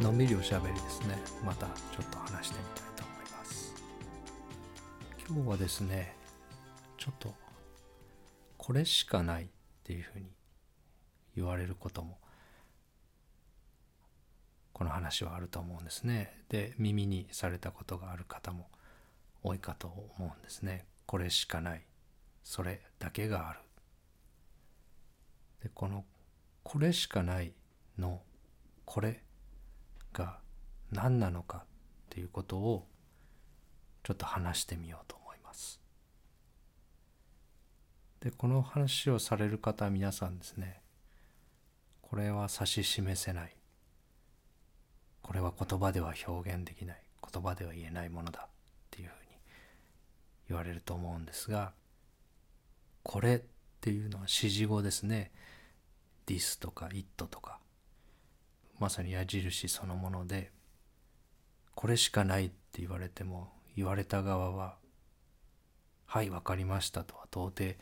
のんびりおしゃべりですね。またちょっと話してみたいと思います。今日はですねちょっとこれしかないっていうふうに言われることもこの話はあると思うんですね。で耳にされたことがある方も多いかと思うんですね。これしかない。それだけがある。でこのこれしかないのこれが何なのかっていうことをちょっと話してみようと思います。でこの話をされる方皆さんですね。これは指し示せない。これは言葉では表現できない。言葉では言えないものだ。っていうふうに言われると思うんですがこれっていうのは指示語ですね。this とか it とか。まさに矢印そのものでこれしかないって言われても言われた側ははい分かりましたとは到底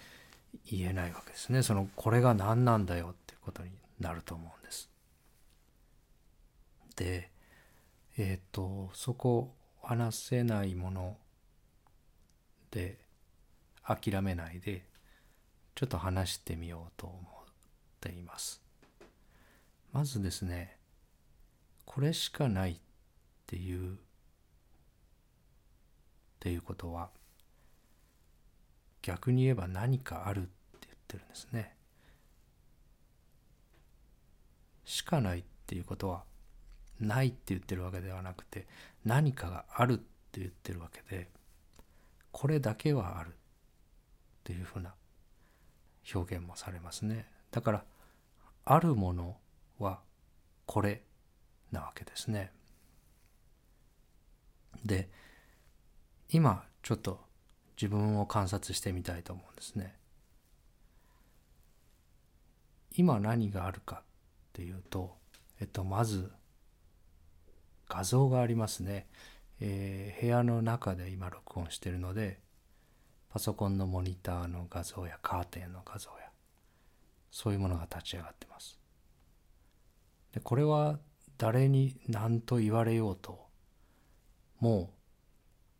言えないわけですね。そのこれが何なんだよっていうことになると思うんです。でえっ、ー、とそこ話せないもので諦めないでちょっと話してみようと思っています。まずですねこれしかないっていうっていうことは逆に言えば何かあるって言ってるんですね。しかないっていうことはないって言ってるわけではなくて何かがあるって言ってるわけでこれだけはあるっていうふうな表現もされますね。だからあるものはこれなわけですね。で今ちょっと自分を観察してみたいと思うんですね。今何があるかっていうと、えっと、まず画像がありますね。えー、部屋の中で今録音してるのでパソコンのモニターの画像やカーテンの画像やそういうものが立ち上がってます。でこれは誰に何と言われようともう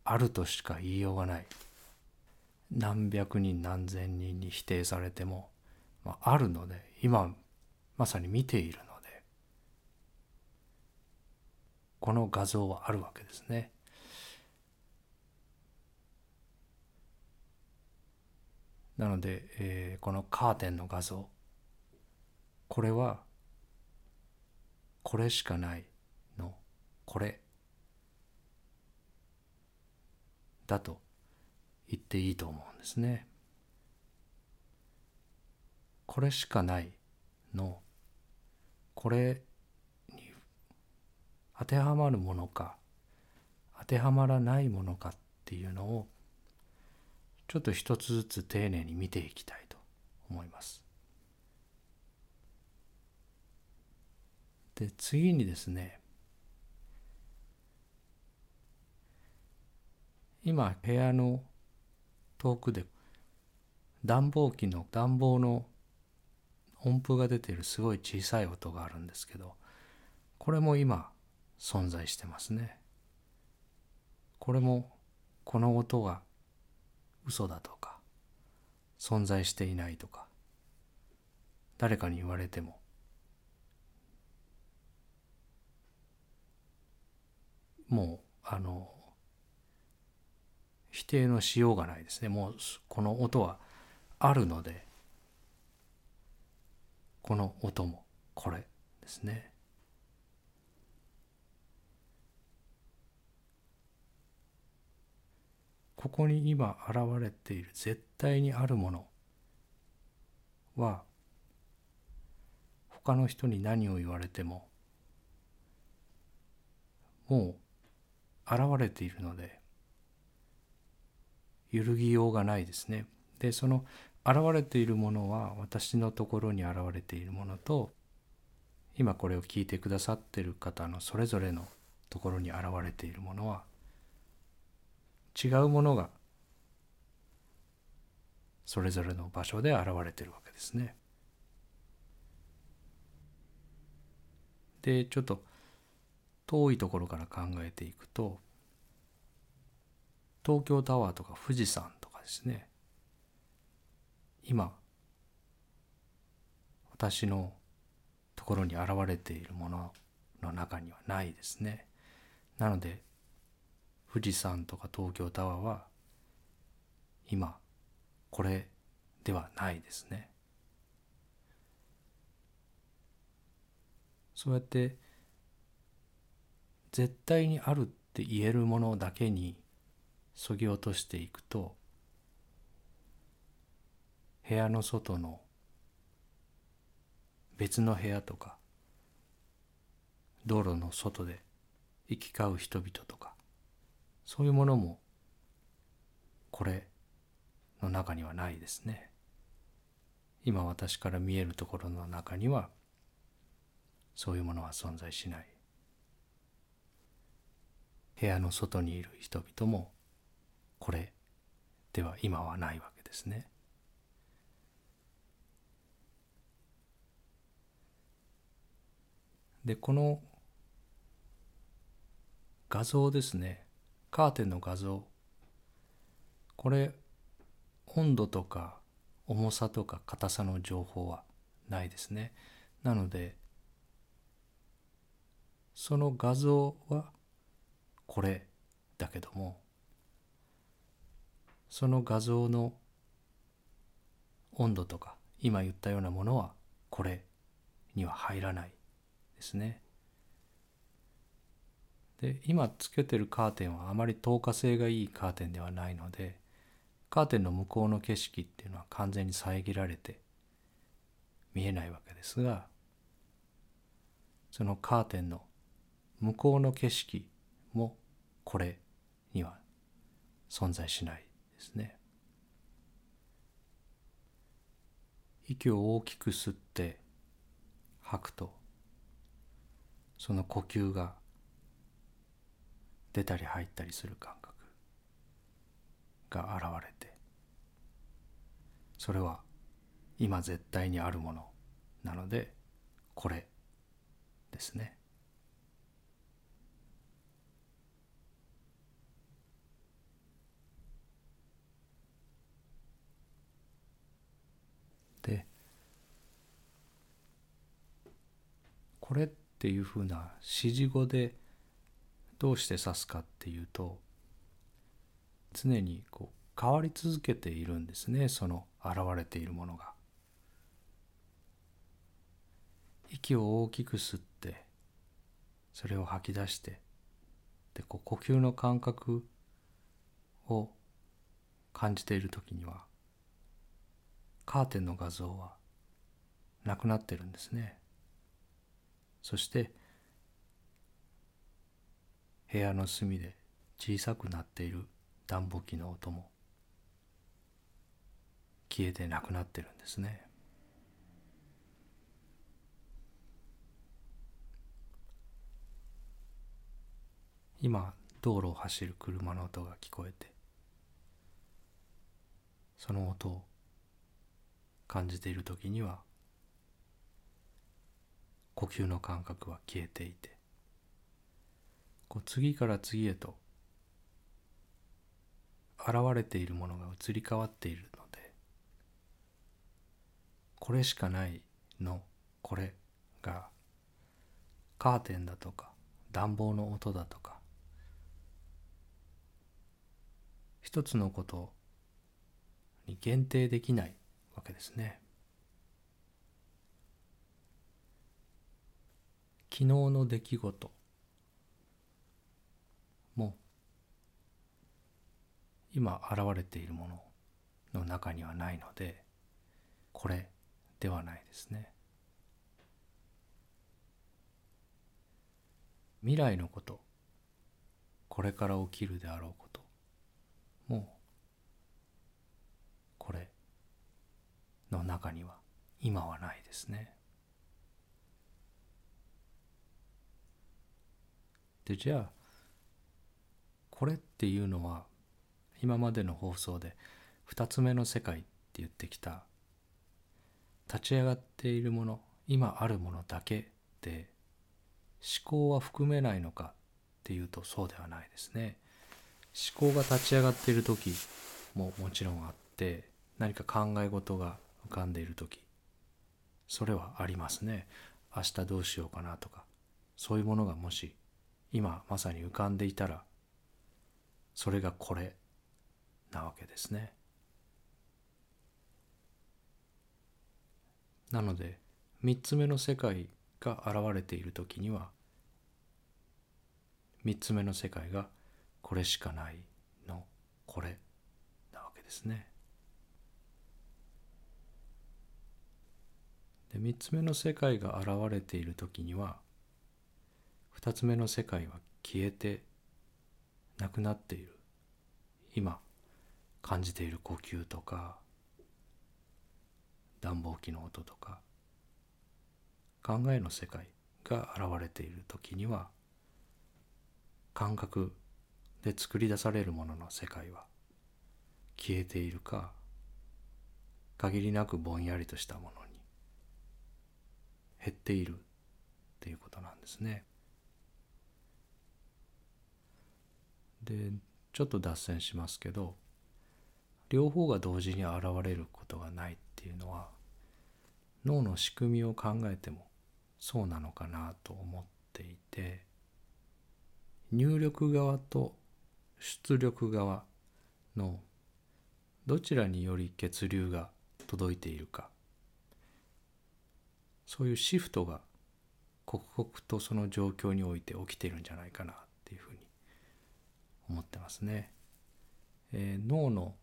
あるとしか言いようがない何百人何千人に否定されても、まあ、あるので今まさに見ているのでこの画像はあるわけですね。なので、えー、このカーテンの画像これはこれしかないのこれだと言っていいと思うんですね。これしかないのこれに当てはまるものか当てはまらないものかっていうのをちょっと一つずつ丁寧に見ていきたいと思います。で次にですね今部屋の遠くで暖房機の暖房の音符が出ているすごい小さい音があるんですけどこれも今存在してますね。これもこの音が嘘だとか存在していないとか誰かに言われてももうあの否定のしようがないですねもうこの音はあるのでこの音もこれですね。ここに今現れている絶対にあるものは他の人に何を言われてももう現れているので揺るぎようがないですね。でその現れているものは私のところに現れているものと今これを聞いてくださってる方のそれぞれのところに現れているものは違うものがそれぞれの場所で現れてるわけですね。でちょっと遠いところから考えていくと東京タワーとか富士山とかですね。今私のところに現れているものの中にはないですね。なので富士山とか東京タワーは今これではないですね。そうやって絶対にあるって言えるものだけにそぎ落としていくと部屋の外の別の部屋とか道路の外で行き交う人々とかそういうものもこれの中にはないですね。今私から見えるところの中にはそういうものは存在しない。部屋の外にいる人々もこれでは今はないわけですね。でこの画像ですね。カーテンの画像。これ温度とか重さとか硬さの情報はないですね。なのでその画像はこれだけどもその画像の温度とか今言ったようなものはこれには入らないですね。で今つけてるカーテンはあまり透過性がいいカーテンではないのでカーテンの向こうの景色っていうのは完全に遮られて見えないわけですがそのカーテンの向こうの景色もこれには存在しないですね。息を大きく吸って吐くとその呼吸が出たり入ったりする感覚が現れてそれは今絶対にあるものなのでこれですね。でこれっていうふうな指示語でどうして指すかっていうと常にこう変わり続けているんですねその現れているものが。息を大きく吸ってそれを吐き出してでこう呼吸の感覚を感じている時にはカーテンの画像はなくなってるんですね。そして部屋の隅で小さくなっている暖房機の音も消えてなくなってるんですね。今道路を走る車の音が聞こえてその音を感じている時には呼吸の感覚は消えていてこう次から次へと現れているものが移り変わっているのでこれしかないのこれがカーテンだとか暖房の音だとか一つのことに限定できないわけですね。昨日の出来事も今現れているものの中にはないのでこれではないですね。未来のことこれから起きるであろうこともうこれの中には今はないですね。でじゃあこれっていうのは今までの放送で2つ目の世界って言ってきた立ち上がっているもの今あるものだけで思考は含めないのかっていうとそうではないですね思考が立ち上がっている時ももちろんあって何か考え事が浮かんでいる時それはありますね明日どうしようかなとかそういうものがもし今まさに浮かんでいたらそれがこれなわけですねなので三つ目の世界が現れている時には三つ目の世界がこれしかないのこれなわけですね。で三つ目の世界が現れている時には二つ目の世界は消えてなくなっている。今感じている呼吸とか暖房機の音とか考えの世界が現れている時には感覚で作り出されるものの世界は消えているか限りなくぼんやりとしたものに減っているっていうことなんですね。でちょっと脱線しますけど両方が同時に現れることがないっていうのは脳の仕組みを考えてもそうなのかなと思っていて入力側と出力側のどちらにより血流が届いているかそういうシフトが刻々とその状況において起きてるんじゃないかなっていうふうに思ってますね。えー、脳の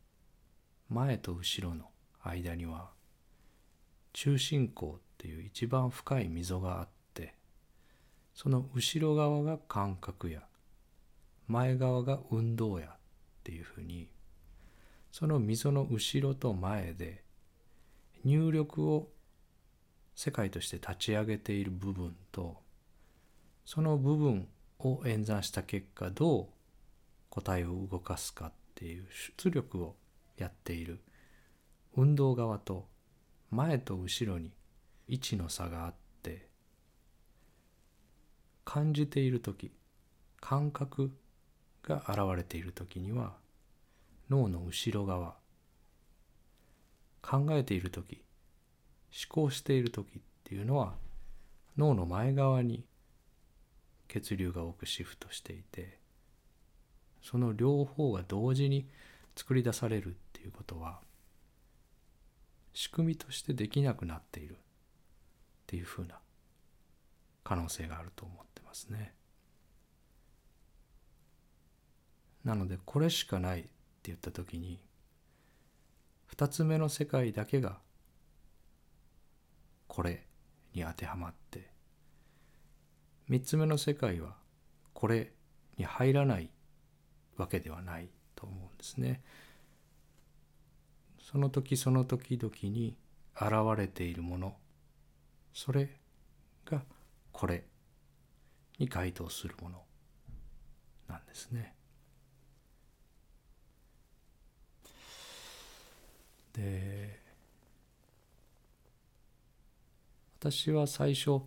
前と後ろの間には中心孔っていう一番深い溝があってその後ろ側が感覚や前側が運動やっていうふうにその溝の後ろと前で入力を世界として立ち上げている部分とその部分を演算した結果どう答えを動かすかっていう出力をやっている運動側と前と後ろに位置の差があって感じている時感覚が現れている時には脳の後ろ側考えている時思考している時っていうのは脳の前側に血流が多くシフトしていてその両方が同時に作り出されるっていうことは仕組みとしてできなくなっているっていうふうな可能性があると思ってますね。なのでこれしかないって言った時に2つ目の世界だけがこれに当てはまって3つ目の世界はこれに入らないわけではないと思うんですね。その時その時々に現れているものそれがこれに該当するものなんですね。で私は最初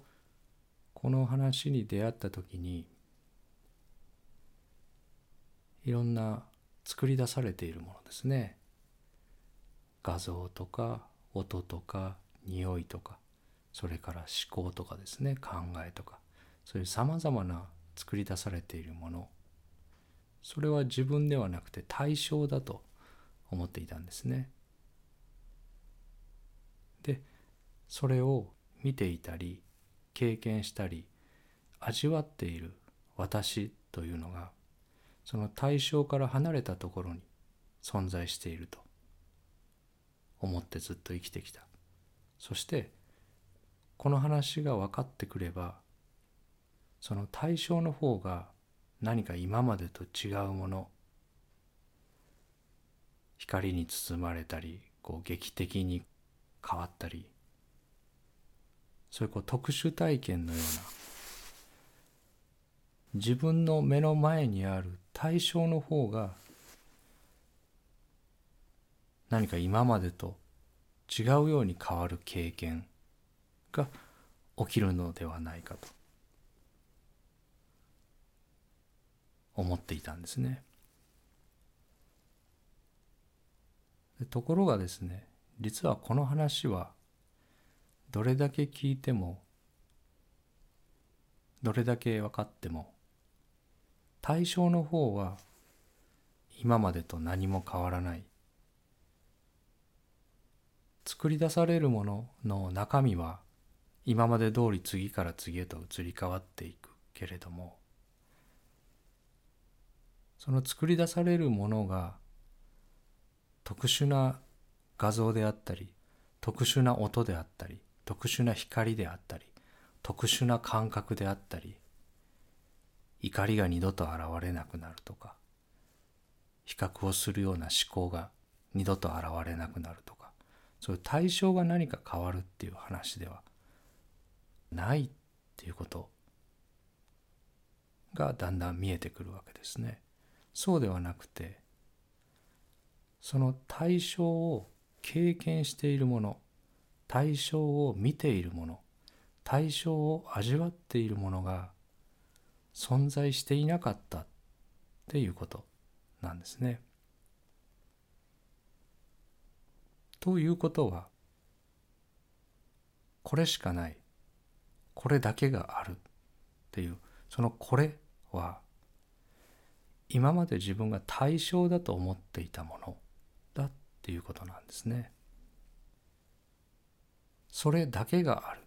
この話に出会った時にいろんな作り出されているものですね。画像とか音とか匂いとかそれから思考とかですね。考えとか。そういうさまざまな作り出されているもの。それは自分ではなくて対象だと思っていたんですね。でそれを見ていたり経験したり味わっている私というのがその対象から離れたところに存在していると思ってずっと生きてきた。そしてこの話が分かってくればその対象の方が何か今までと違うもの光に包まれたりこう劇的に変わったりそういうこう特殊体験のような自分の目の前にある対象の方が何か今までと違うように変わる経験が起きるのではないかと思っていたんですね。ところがですね実はこの話はどれだけ聞いてもどれだけ分かっても対象の方は今までと何も変わらない。作り出されるものの中身は今まで通り次から次へと移り変わっていくけれどもその作り出されるものが特殊な画像であったり特殊な音であったり特殊な光であったり特殊な感覚であったり怒りが二度と現れなくなるとか比較をするような思考が二度と現れなくなるとかそういう対象が何か変わるっていう話ではないっていうことがだんだん見えてくるわけですね。そうではなくてその対象を経験しているもの対象を見ているもの対象を味わっているものが存在していなかったっていうことなんですね。ということはこれしかないこれだけがあるっていうそのこれは今まで自分が対象だと思っていたものだっていうことなんですね。それだけがあるっ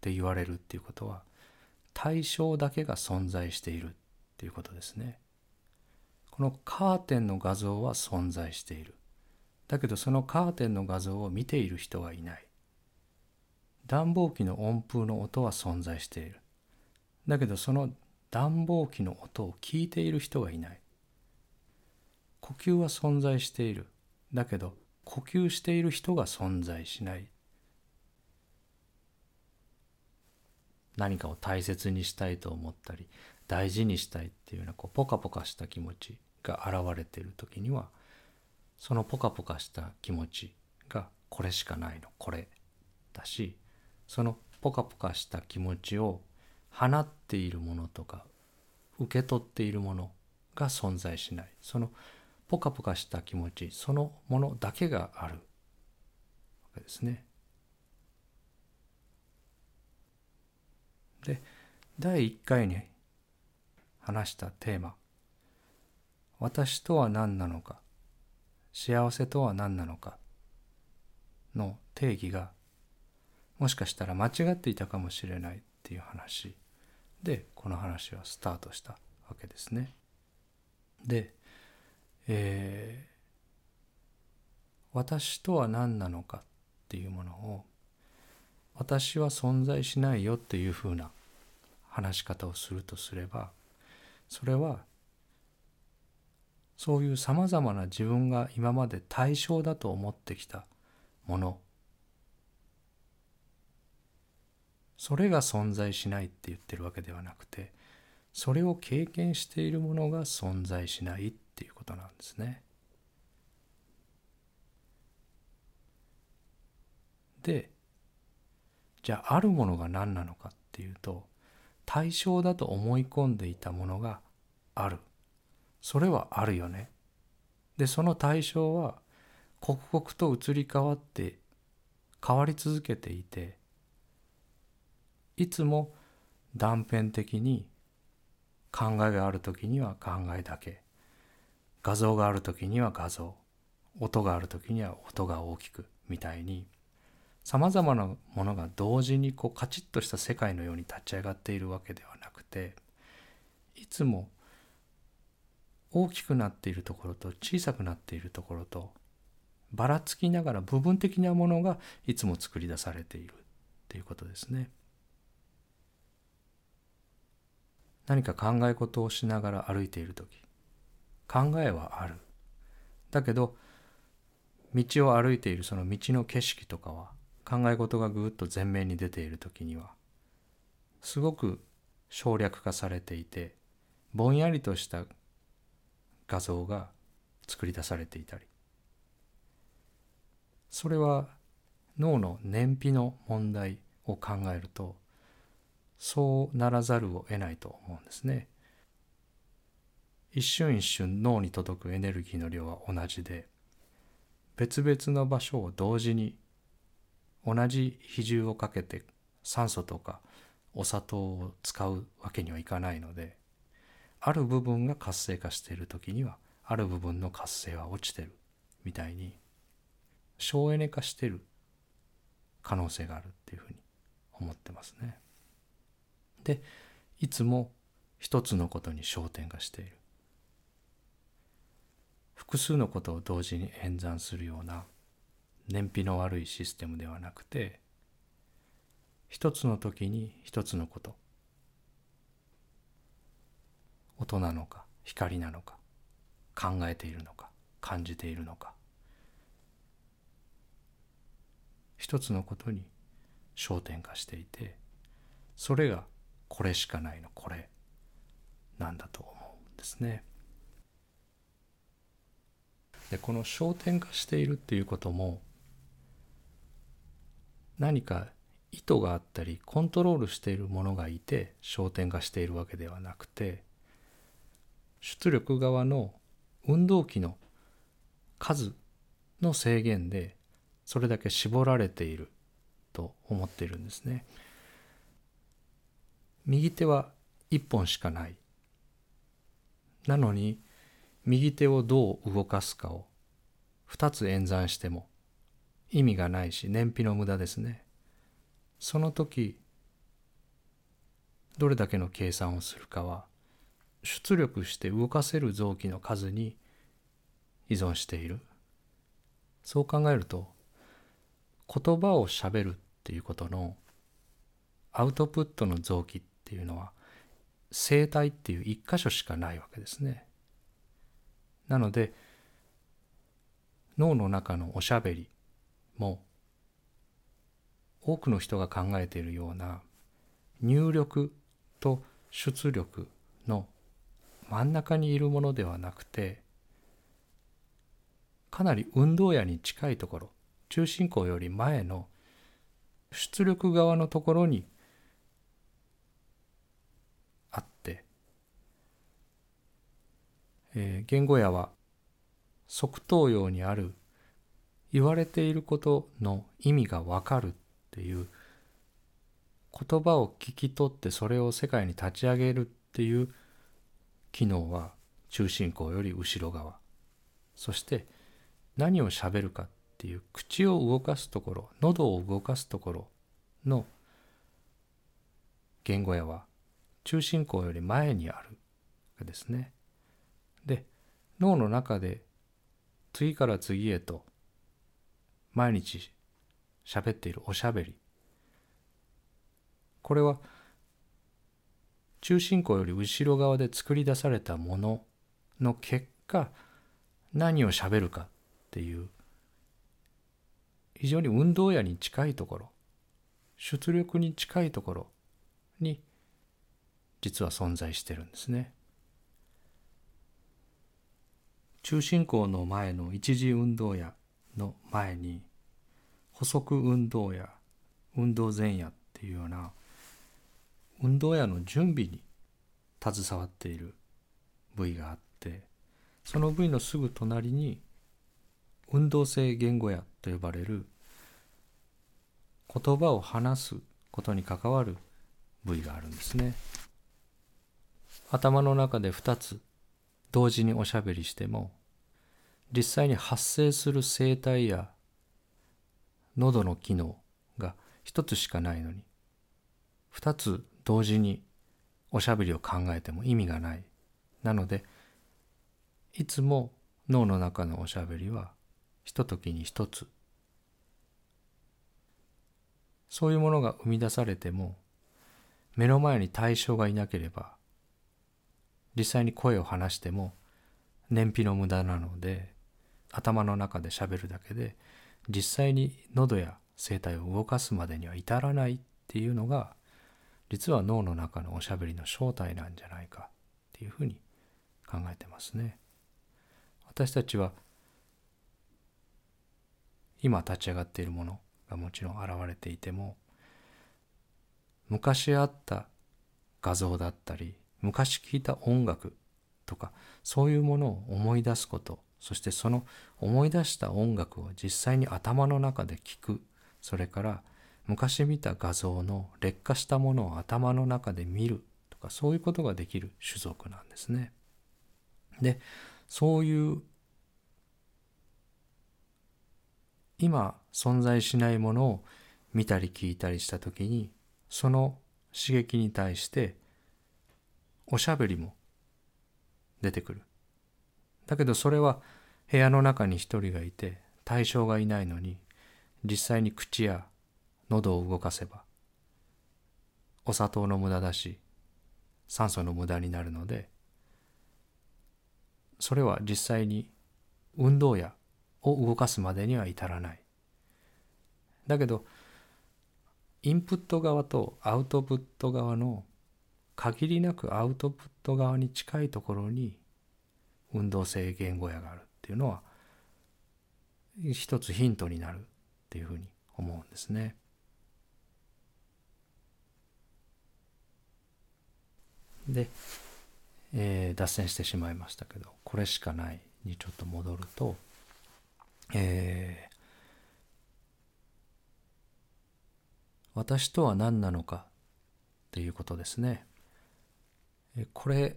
て言われるっていうことは対象だけが存在しているっていうことですね。このカーテンの画像は存在している。だけどそのカーテンの画像を見ている人はいない。暖房機の温風の音は存在している。だけどその暖房機の音を聞いている人がいない。呼吸は存在している。だけど呼吸している人が存在しない。何かを大切にしたいと思ったり大事にしたいっていうようなこうポカポカした気持ちが現れている時にはそのポカポカした気持ちがこれしかないのこれだしそのポカポカした気持ちを放っているものとか受け取っているものが存在しないそのポカポカした気持ちそのものだけがあるわけですね。で第1回に話したテーマ「私とは何なのか幸せとは何なのか」の定義がもしかしたら間違っていたかもしれないっていう話でこの話はスタートしたわけですね。で、えー、私とは何なのかっていうものを私は存在しないよっていうふうな話し方をするとすればそれはそういうさまざまな自分が今まで対象だと思ってきたものそれが存在しないって言ってるわけではなくてそれを経験しているものが存在しないっていうことなんですね。でじゃああるものが何なのかっていうと対象だと思い込んでいたものがある。それはあるよね。でその対象は刻々と移り変わって変わり続けていていつも断片的に考えがある時には考えだけ。画像がある時には画像。音がある時には音が大きくみたいにさまざまなものが同時にこうカチッとした世界のように立ち上がっているわけではなくていつも大きくなっているところと小さくなっているところとばらつきながら部分的なものがいつも作り出されているっていうことですね。何か考え事をしながら歩いている時考えはあるだけど道を歩いているその道の景色とかは考え事がぐっと前面に出ている時にはすごく省略化されていてぼんやりとした画像が作り出されていたりそれは脳の燃費の問題を考えるとそうならざるを得ないと思うんですね。一瞬一瞬脳に届くエネルギーの量は同じで別々の場所を同時に同じ比重をかけて酸素とかお砂糖を使うわけにはいかないのである部分が活性化している時にはある部分の活性は落ちてるみたいに省エネ化してる可能性があるっていうふうに思ってますね。でいつも一つのことに焦点がしている複数のことを同時に演算するような燃費の悪いシステムではなくて一つの時に一つのこと音なのか光なのか考えているのか感じているのか一つのことに焦点化していてそれがこれしかないのこれなんだと思うんですね。でこの焦点化しているっていうことも何か意図があったりコントロールしているものがいて焦点化しているわけではなくて出力側の運動器の数の制限でそれだけ絞られていると思っているんですね。右手は1本しかない。なのに右手をどう動かすかを2つ演算しても意味がないし燃費の無駄ですね。その時どれだけの計算をするかは出力して動かせる臓器の数に依存しているそう考えると言葉をしゃべるっていうことのアウトプットの臓器っていうのは声帯っていう一箇所しかないわけですね。なので脳の中のおしゃべりも多くの人が考えているような入力と出力の真ん中にいるものではなくてかなり運動野に近いところ中心孔より前の出力側のところにあって、えー、言語野は側頭葉にある言われていることの意味がわかるっていう言葉を聞き取ってそれを世界に立ち上げるっていう機能は中心孔より後ろ側そして何をしゃべるかっていう口を動かすところ喉を動かすところの言語やは中心孔より前にあるですね。で脳の中で次から次へと毎日喋っているおしゃべりこれは中心孔より後ろ側で作り出されたものの結果何をしゃべるかっていう非常に運動野に近いところ出力に近いところに実は存在してるんですね。中心孔の前の一次運動野の前に補足運動や運動前夜っていうような運動やの準備に携わっている部位があってその部位のすぐ隣に運動性言語やと呼ばれる言葉を話すことに関わる部位があるんですね。頭の中で2つ同時におしゃべりしても実際に発生する声帯や喉の機能が一つしかないのに二つ同時におしゃべりを考えても意味がない。なのでいつも脳の中のおしゃべりはひとときに一つ。そういうものが生み出されても目の前に対象がいなければ実際に声を話しても燃費の無駄なので頭の中でしゃべるだけで実際に喉や声帯を動かすまでには至らないっていうのが実は脳の中のおしゃべりの正体なんじゃないかっていうふうに考えてますね。私たちは今立ち上がっているものがもちろん現れていても昔あった画像だったり昔聴いた音楽とかそういうものを思い出すことそしてその思い出した音楽を実際に頭の中で聞くそれから昔見た画像の劣化したものを頭の中で見るとかそういうことができる種族なんですね。でそういう今存在しないものを見たり聞いたりした時にその刺激に対しておしゃべりも出てくる。だけどそれは部屋の中に一人がいて対象がいないのに実際に口や喉を動かせばお砂糖の無駄だし酸素の無駄になるのでそれは実際に運動やを動かすまでには至らない。だけどインプット側とアウトプット側の限りなくアウトプット側に近いところに運動性言語野があるっていうのは一つヒントになるっていうふうに思うんですね。で、えー、脱線してしまいましたけどこれしかないにちょっと戻ると、えー、私とは何なのかっていうことですね。これ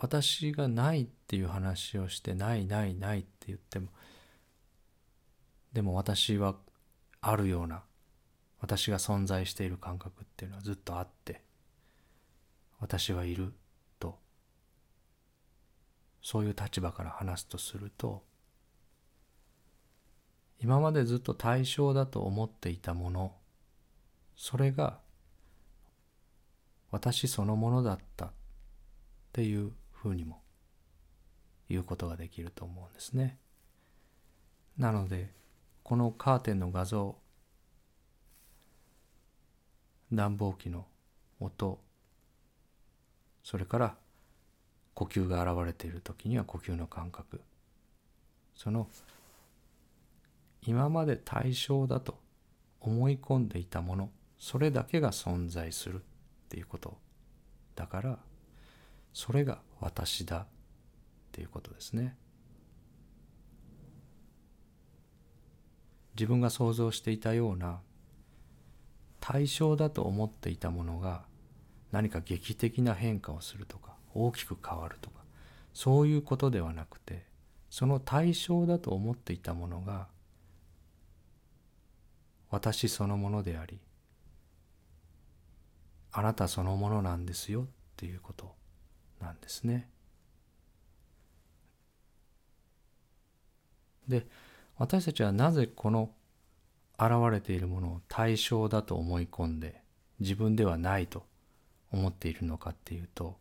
私がないっていう話をしてないないないって言ってもでも私はあるような私が存在している感覚っていうのはずっとあって私はいるとそういう立場から話すとすると今までずっと対象だと思っていたものそれが私そのものだったっていうふうにも言うことができると思うんですね。なのでこのカーテンの画像暖房機の音それから呼吸が現れている時には呼吸の感覚その今まで対象だと思い込んでいたものそれだけが存在するっていうことだからそれが私だっていうことですね。自分が想像していたような対象だと思っていたものが何か劇的な変化をするとか大きく変わるとかそういうことではなくてその対象だと思っていたものが私そのものでありあなたそのものなんですよっていうこと。なんですね。で私たちはなぜこの現れているものを対象だと思い込んで自分ではないと思っているのかっていうと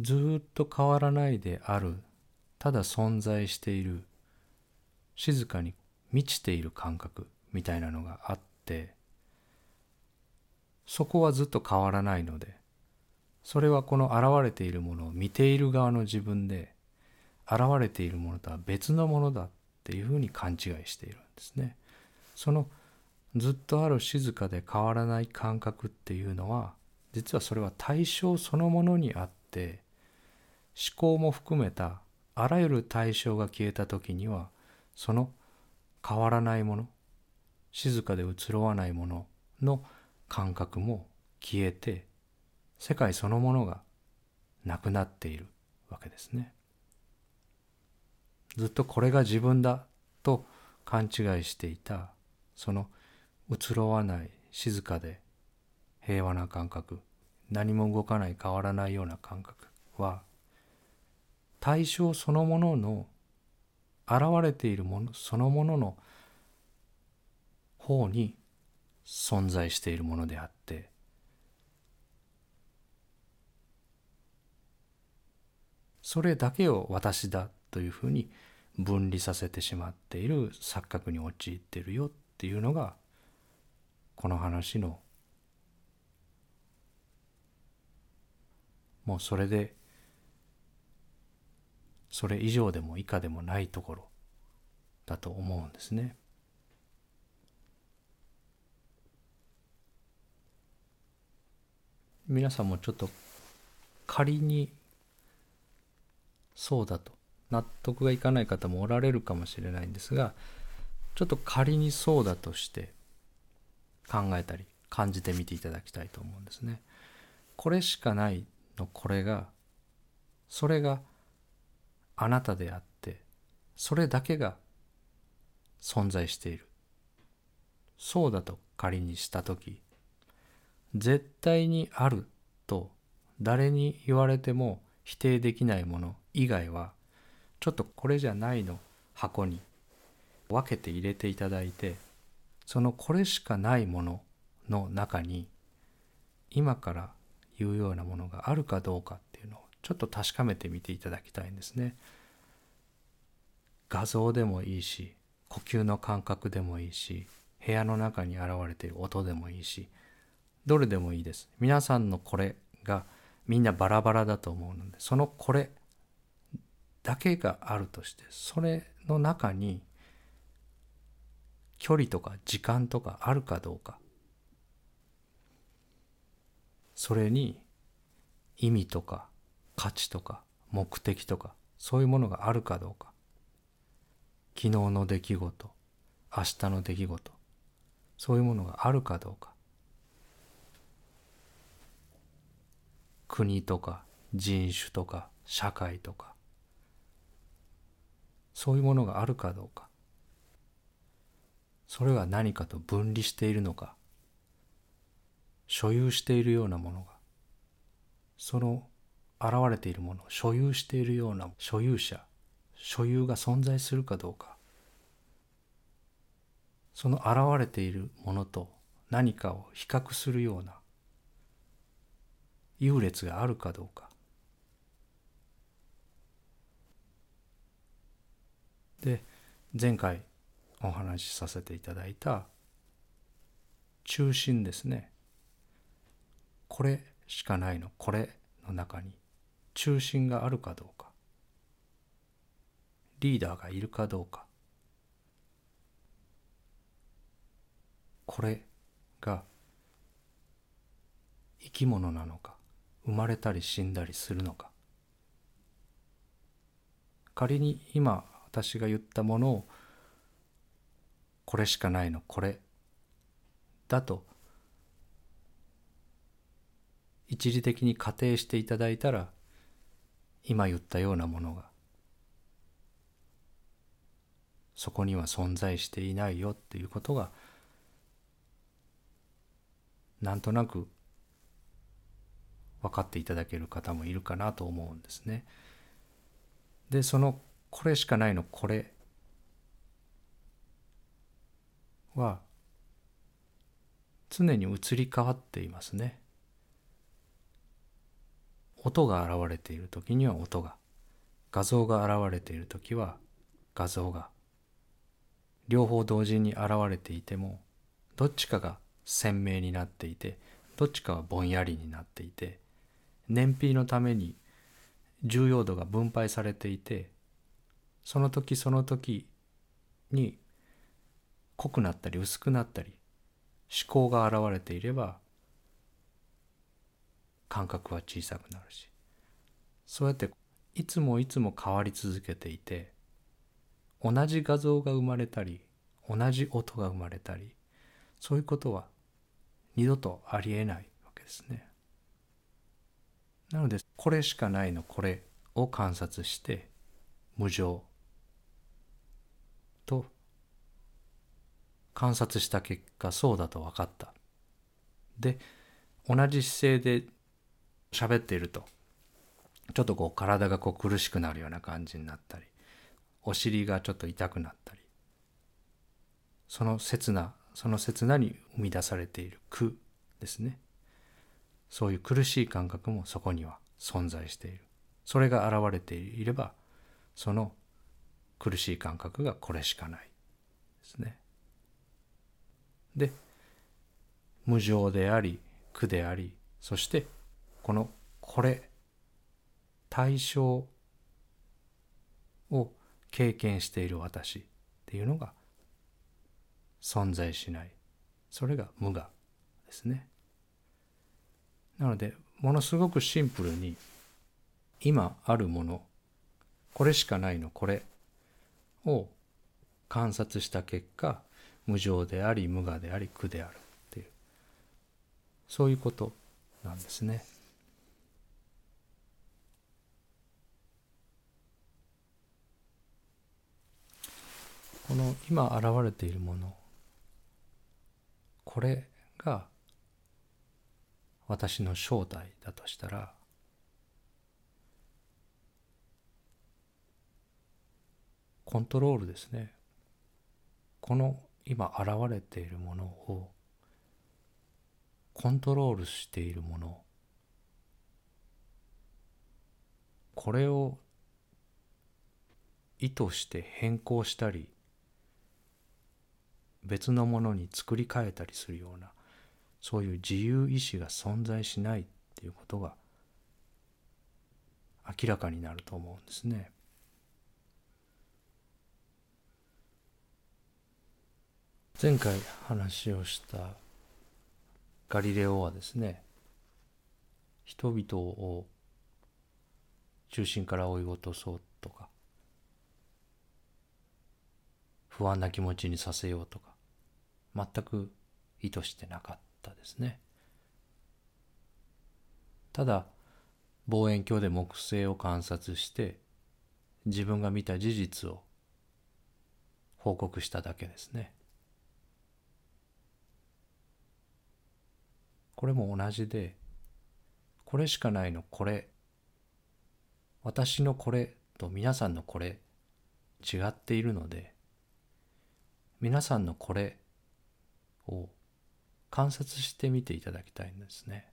ずっと変わらないであるただ存在している静かに満ちている感覚みたいなのがあってそこはずっと変わらないのでそれはこの現れているものを見ている側の自分で現れているものとは別のものだっていうふうに勘違いしているんですね。そのずっとある静かで変わらない感覚っていうのは実はそれは対象そのものにあって思考も含めたあらゆる対象が消えた時にはその変わらないもの静かで移ろわないものの感覚も消えて世界そのものがなくなっているわけですね。ずっとこれが自分だと勘違いしていたその移ろわない静かで平和な感覚何も動かない変わらないような感覚は対象そのものの現れているものそのものの方に存在しているものであってそれだけを私だというふうに分離させてしまっている錯覚に陥っているよっていうのがこの話のもうそれでそれ以上でも以下でもないところだと思うんですね。皆さんもちょっと仮にそうだと納得がいかない方もおられるかもしれないんですがちょっと仮にそうだとして考えたり感じてみていただきたいと思うんですね。これしかないのこれがそれがあなたであってそれだけが存在しているそうだと仮にした時絶対にあると誰に言われても否定できないもの以外はちょっとこれじゃないの箱に分けて入れていただいてそのこれしかないものの中に今から言うようなものがあるかどうかっていうのをちょっと確かめてみていただきたいんですね。画像でもいいし呼吸の感覚でもいいし部屋の中に現れている音でもいいしどれでもいいです皆さんのこれがみんなバラバラだと思うのでそのこれだけがあるとしてそれの中に距離とか時間とかあるかどうか。それに意味とか価値とか目的とかそういうものがあるかどうか。昨日の出来事明日の出来事そういうものがあるかどうか。国とか人種とか社会とか。そういうものがあるかどうか。それは何かと分離しているのか。所有しているようなものが。その現れているもの所有しているような所有者所有が存在するかどうか。その現れているものと何かを比較するような優劣があるかどうか。で前回お話しさせていただいた中心ですね。これしかないの。これの中に中心があるかどうか。リーダーがいるかどうか。これが生き物なのか。生まれたり死んだりするのか。仮に今私が言ったものをこれしかないのこれだと一時的に仮定していただいたら今言ったようなものがそこには存在していないよっていうことがなんとなく分かっていただける方もいるかなと思うんですね。でそのこれしかないのこれは常に移り変わっていますね。音が現れている時には音が画像が現れている時は画像が両方同時に現れていてもどっちかが鮮明になっていてどっちかはぼんやりになっていて燃費のために重要度が分配されていてその時その時に濃くなったり薄くなったり思考が現れていれば感覚は小さくなるしそうやっていつもいつも変わり続けていて同じ画像が生まれたり同じ音が生まれたりそういうことは二度とありえないわけですね。なのでこれしかないのこれを観察して無常と観察した結果そうだと分かった。で同じ姿勢で喋っているとちょっとこう体がこう苦しくなるような感じになったりお尻がちょっと痛くなったりその刹那その刹那に生み出されている苦ですねそういう苦しい感覚もそこには存在している。それが現れていればその苦しい感覚がこれしかないですね。で無常であり苦でありそしてこのこれ対象を経験している私っていうのが存在しない。それが無我ですね。なのでものすごくシンプルに今あるものこれしかないのこれを観察した結果無常であり無我であり苦であるっていうそういうことなんですね。この今現れているものこれが私の正体だとしたらコントロールですね。この今現れているものをコントロールしているもの。これを意図して変更したり別のものに作り変えたりするようなそういう自由意志が存在しないっていうことが明らかになると思うんですね。前回話をしたガリレオはですね人々を中心から追い落とそうとか不安な気持ちにさせようとか全く意図してなかったですね。ただ望遠鏡で木星を観察して自分が見た事実を報告しただけですね。これも同じでこれしかないのこれ私のこれと皆さんのこれ違っているので皆さんのこれを観察してみていただきたいんですね。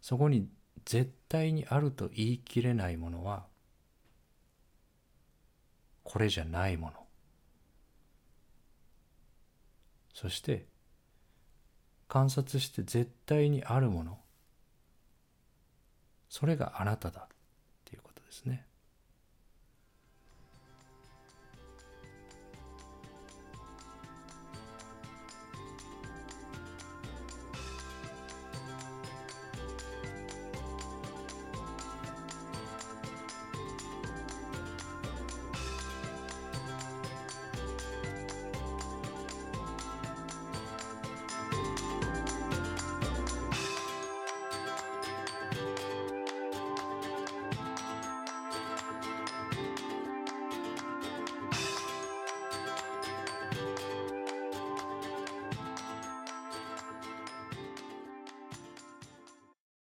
そこに絶対にあると言い切れないものはこれじゃないものそして観察して絶対にあるものそれがあなただっていうことですね。